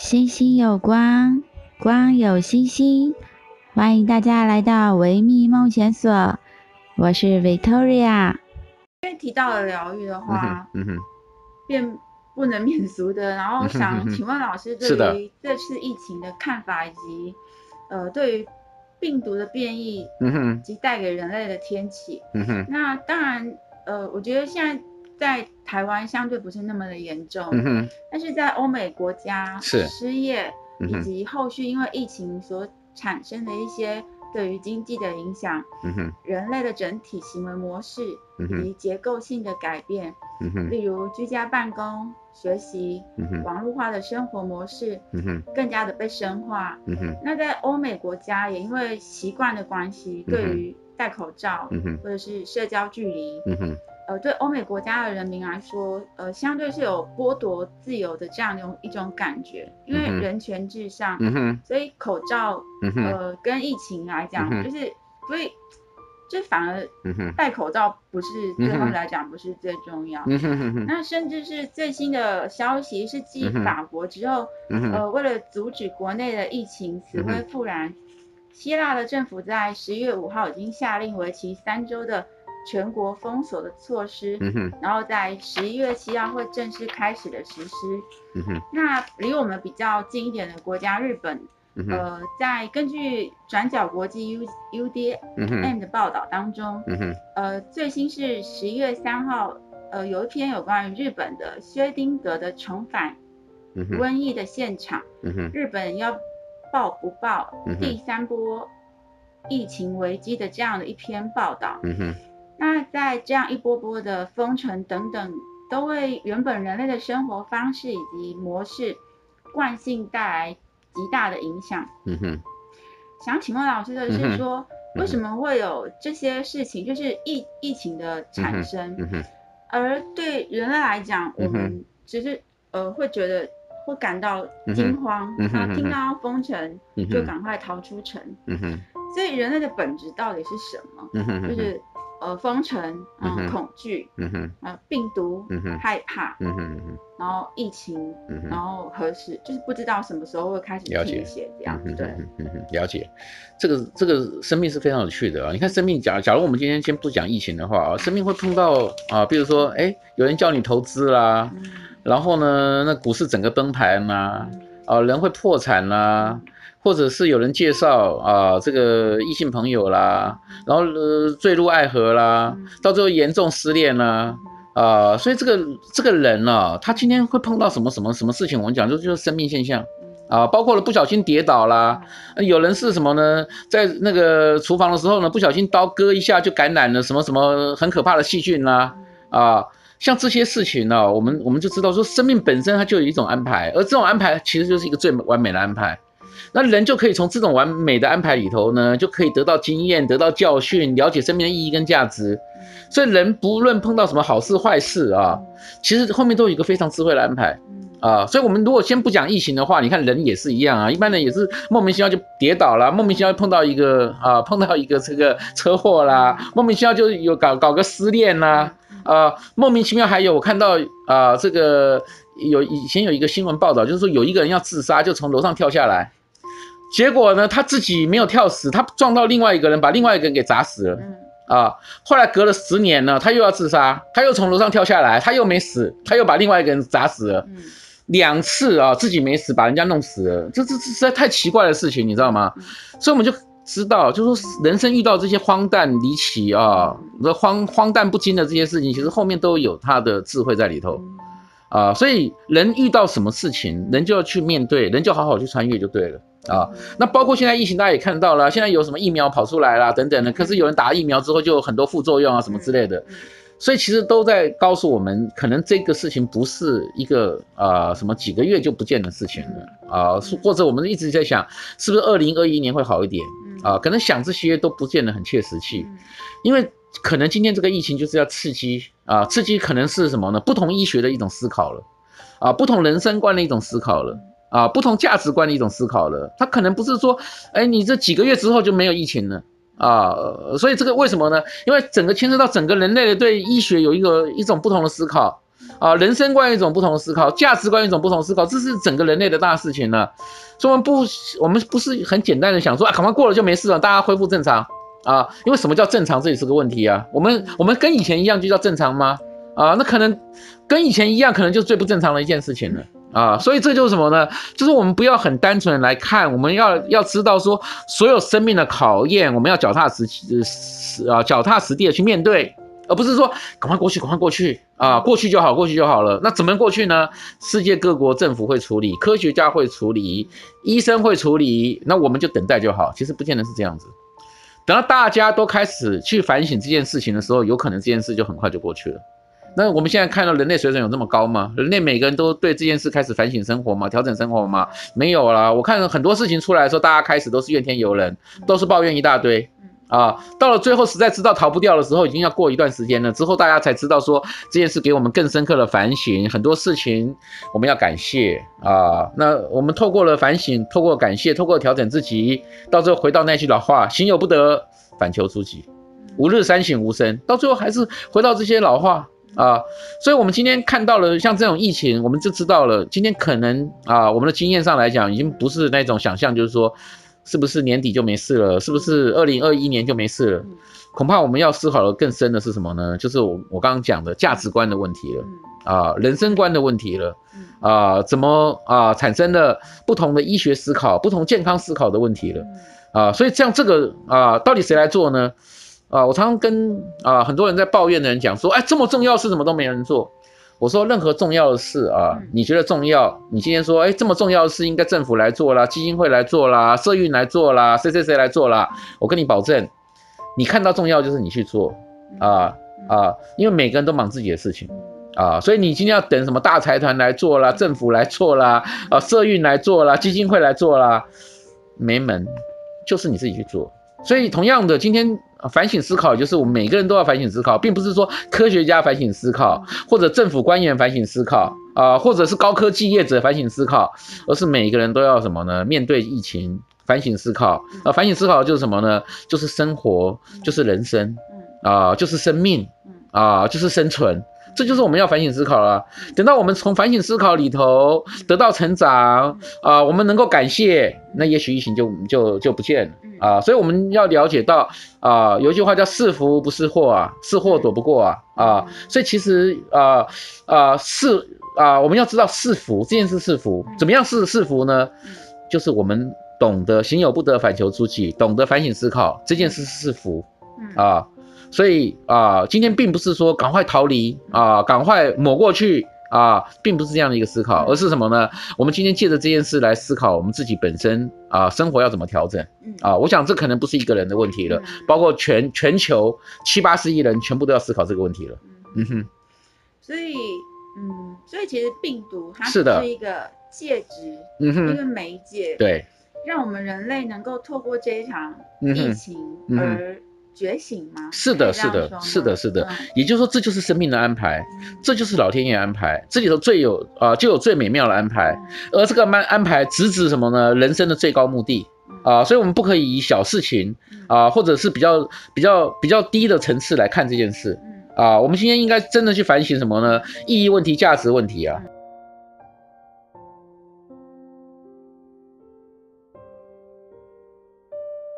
星星有光，光有星星，欢迎大家来到维密梦想所，我是 Victoria。因为提到了疗愈的话，嗯哼，便不能免俗的，然后想请问老师对于这次疫情的看法，以及呃对于病毒的变异，嗯哼，及带给人类的天气，嗯哼，那当然，呃，我觉得现在。在台湾相对不是那么的严重，嗯，但是在欧美国家，是。失业以及后续因为疫情所产生的一些对于经济的影响，嗯，人类的整体行为模式以及结构性的改变，嗯，例如居家办公、学习、嗯，网络化的生活模式，嗯，更加的被深化，嗯，那在欧美国家也因为习惯的关系，对于戴口罩，嗯，或者是社交距离。呃，对欧美国家的人民来说，呃，相对是有剥夺自由的这样的一种感觉，因为人权至上，所以口罩，呃，跟疫情来讲，嗯、就是所以就反而戴口罩不是、嗯、对他们来讲不是最重要，那甚至是最新的消息是继法国之后，嗯、呃，为了阻止国内的疫情死灰复燃，希腊的政府在十一月五号已经下令为期三周的。全国封锁的措施，嗯哼，然后在十一月七号会正式开始的实施，嗯哼，那离我们比较近一点的国家日本，嗯，呃，在根据转角国际 U U D M 的报道当中，嗯哼，呃，最新是十一月三号，呃，有一篇有关于日本的薛丁格的重返瘟疫的现场，嗯哼，日本要报不报第三波疫情危机的这样的一篇报道，嗯哼。那在这样一波波的封城等等，都为原本人类的生活方式以及模式惯性带来极大的影响。嗯哼。想请问老师的是说，为什么会有这些事情，就是疫疫情的产生？嗯哼。而对人类来讲，我们只是呃会觉得会感到惊慌，然后听到封城就赶快逃出城。嗯哼。所以人类的本质到底是什么？嗯哼。就是。呃，封城，然后恐惧，嗯哼，呃，病毒，嗯哼，害怕，嗯哼，然后疫情，嗯哼，然后何时，就是不知道什么时候会开始停歇这样，对，嗯哼，了解，这个这个生命是非常有趣的啊。你看，生命假假如我们今天先不讲疫情的话啊，生命会碰到啊，比如说，哎，有人叫你投资啦，然后呢，那股市整个崩盘啦，啊，人会破产啦。或者是有人介绍啊，这个异性朋友啦，然后呃坠入爱河啦，到最后严重失恋啦，啊，所以这个这个人呢、他今天会碰到什么什么什么事情？我们讲就就是生命现象啊，包括了不小心跌倒啦，有人是什么呢？在那个厨房的时候呢，不小心刀割一下就感染了什么什么很可怕的细菌啦，啊，像这些事情呢、我们我们就知道说，生命本身它就有一种安排，而这种安排其实就是一个最完美的安排。那人就可以从这种完美的安排里头呢，就可以得到经验，得到教训，了解生命的意义跟价值。所以人不论碰到什么好事坏事啊，其实后面都有一个非常智慧的安排啊。所以我们如果先不讲疫情的话，你看人也是一样啊，一般人也是莫名其妙就跌倒了，莫名其妙碰到一个啊，碰到一个这个车祸啦，莫名其妙就有搞搞个失恋啦，啊，莫名其妙还有我看到啊，这个有以前有一个新闻报道，就是说有一个人要自杀，就从楼上跳下来。结果呢，他自己没有跳死，他撞到另外一个人，把另外一个人给砸死了。嗯啊，后来隔了十年呢，他又要自杀，他又从楼上跳下来，他又没死，他又把另外一个人砸死了。嗯，两次啊，自己没死，把人家弄死了，这这这实在太奇怪的事情，你知道吗？嗯，所以我们就知道，就说人生遇到这些荒诞离奇啊，这荒荒诞不经的这些事情，其实后面都有他的智慧在里头。啊，所以人遇到什么事情，人就要去面对，人就好好去穿越就对了啊。那包括现在疫情，大家也看到了，现在有什么疫苗跑出来啦，等等的。可是有人打疫苗之后就有很多副作用啊，什么之类的。所以其实都在告诉我们，可能这个事情不是一个啊什么几个月就不见的事情了啊，或者我们一直在想，是不是二零二一年会好一点啊？可能想这些都不见得很切实际，因为。可能今天这个疫情就是要刺激啊，刺激可能是什么呢？不同医学的一种思考了，啊，不同人生观的一种思考了，啊，不同价值观的一种思考了。它可能不是说，哎，你这几个月之后就没有疫情了啊，所以这个为什么呢？因为整个牵涉到整个人类的对医学有一个一种不同的思考啊，人生观一种不同的思考，价值观一种不同思考，这是整个人类的大事情了。所以我们不，我们不是很简单的想说啊，赶快过了就没事了，大家恢复正常啊。因为什么叫正常，这也是个问题啊。我们我们跟以前一样就叫正常吗？啊，那可能跟以前一样，可能就是最不正常的一件事情了啊。所以这就是什么呢？就是我们不要很单纯来看，我们要要知道说，所有生命的考验，我们要脚踏实实啊，脚踏实地的去面对。而不是说赶快过去，赶快过去啊，过去就好，过去就好了。那怎么过去呢？世界各国政府会处理，科学家会处理，医生会处理，那我们就等待就好。其实不见得是这样子。等到大家都开始去反省这件事情的时候，有可能这件事就很快就过去了。那我们现在看到人类水准有这么高吗？人类每个人都对这件事开始反省生活吗？调整生活吗？没有啦。我看很多事情出来的时候，大家开始都是怨天尤人，都是抱怨一大堆。啊，到了最后实在知道逃不掉的时候，已经要过一段时间了。之后大家才知道说这件事给我们更深刻的反省，很多事情我们要感谢啊。那我们透过了反省，透过感谢，透过调整自己，到最后回到那句老话：行有不得，反求诸己。吾日三省吾身。到最后还是回到这些老话啊。所以我们今天看到了像这种疫情，我们就知道了，今天可能啊，我们的经验上来讲，已经不是那种想象，就是说。是不是年底就没事了？是不是二零二一年就没事了？恐怕我们要思考的更深的是什么呢？就是我我刚刚讲的价值观的问题了啊，人生观的问题了啊，怎么啊产生了不同的医学思考、不同健康思考的问题了啊？所以像这个啊，到底谁来做呢？啊，我常常跟啊很多人在抱怨的人讲说，哎，这么重要的事怎么都没人做？我说任何重要的事啊，你觉得重要？你今天说，哎，这么重要的事应该政府来做啦，基金会来做啦，社运来做啦，谁谁谁来做啦？我跟你保证，你看到重要就是你去做啊啊，因为每个人都忙自己的事情啊，所以你今天要等什么大财团来做啦，政府来做啦，啊，社运来做啦，基金会来做啦，没门，就是你自己去做。所以同样的，今天。反省思考，就是我们每个人都要反省思考，并不是说科学家反省思考，或者政府官员反省思考啊、呃，或者是高科技业者反省思考，而是每个人都要什么呢？面对疫情，反省思考。啊、呃，反省思考就是什么呢？就是生活，就是人生，啊、呃，就是生命，啊、呃，就是生存。这就是我们要反省思考了。等到我们从反省思考里头得到成长啊、呃，我们能够感谢，那也许疫情就就就不见了啊、呃。所以我们要了解到啊、呃，有一句话叫“是福不是祸啊，是祸躲不过啊啊”。所以其实啊啊是啊，我们要知道是福这件事是福，怎么样是是福呢？就是我们懂得行有不得，反求诸己，懂得反省思考这件事是福啊。所以啊、呃，今天并不是说赶快逃离啊，赶快抹过去啊，并不是这样的一个思考，而是什么呢？我们今天借着这件事来思考我们自己本身啊，生活要怎么调整啊？我想这可能不是一个人的问题了，包括全全球七八十亿人全部都要思考这个问题了。嗯哼。所以，嗯，所以其实病毒它是一个介质，嗯哼，一个媒介，对，让我们人类能够透过这一场疫情而。觉醒吗？是的，是的，是的，是的。也就是说，这就是生命的安排，这就是老天爷安排。这里头最有啊，就有最美妙的安排。而这个安安排直指什么呢？人生的最高目的啊！所以我们不可以以小事情啊，或者是比较比较比较低的层次来看这件事啊。我们今天应该真的去反省什么呢？意义问题、价值问题啊。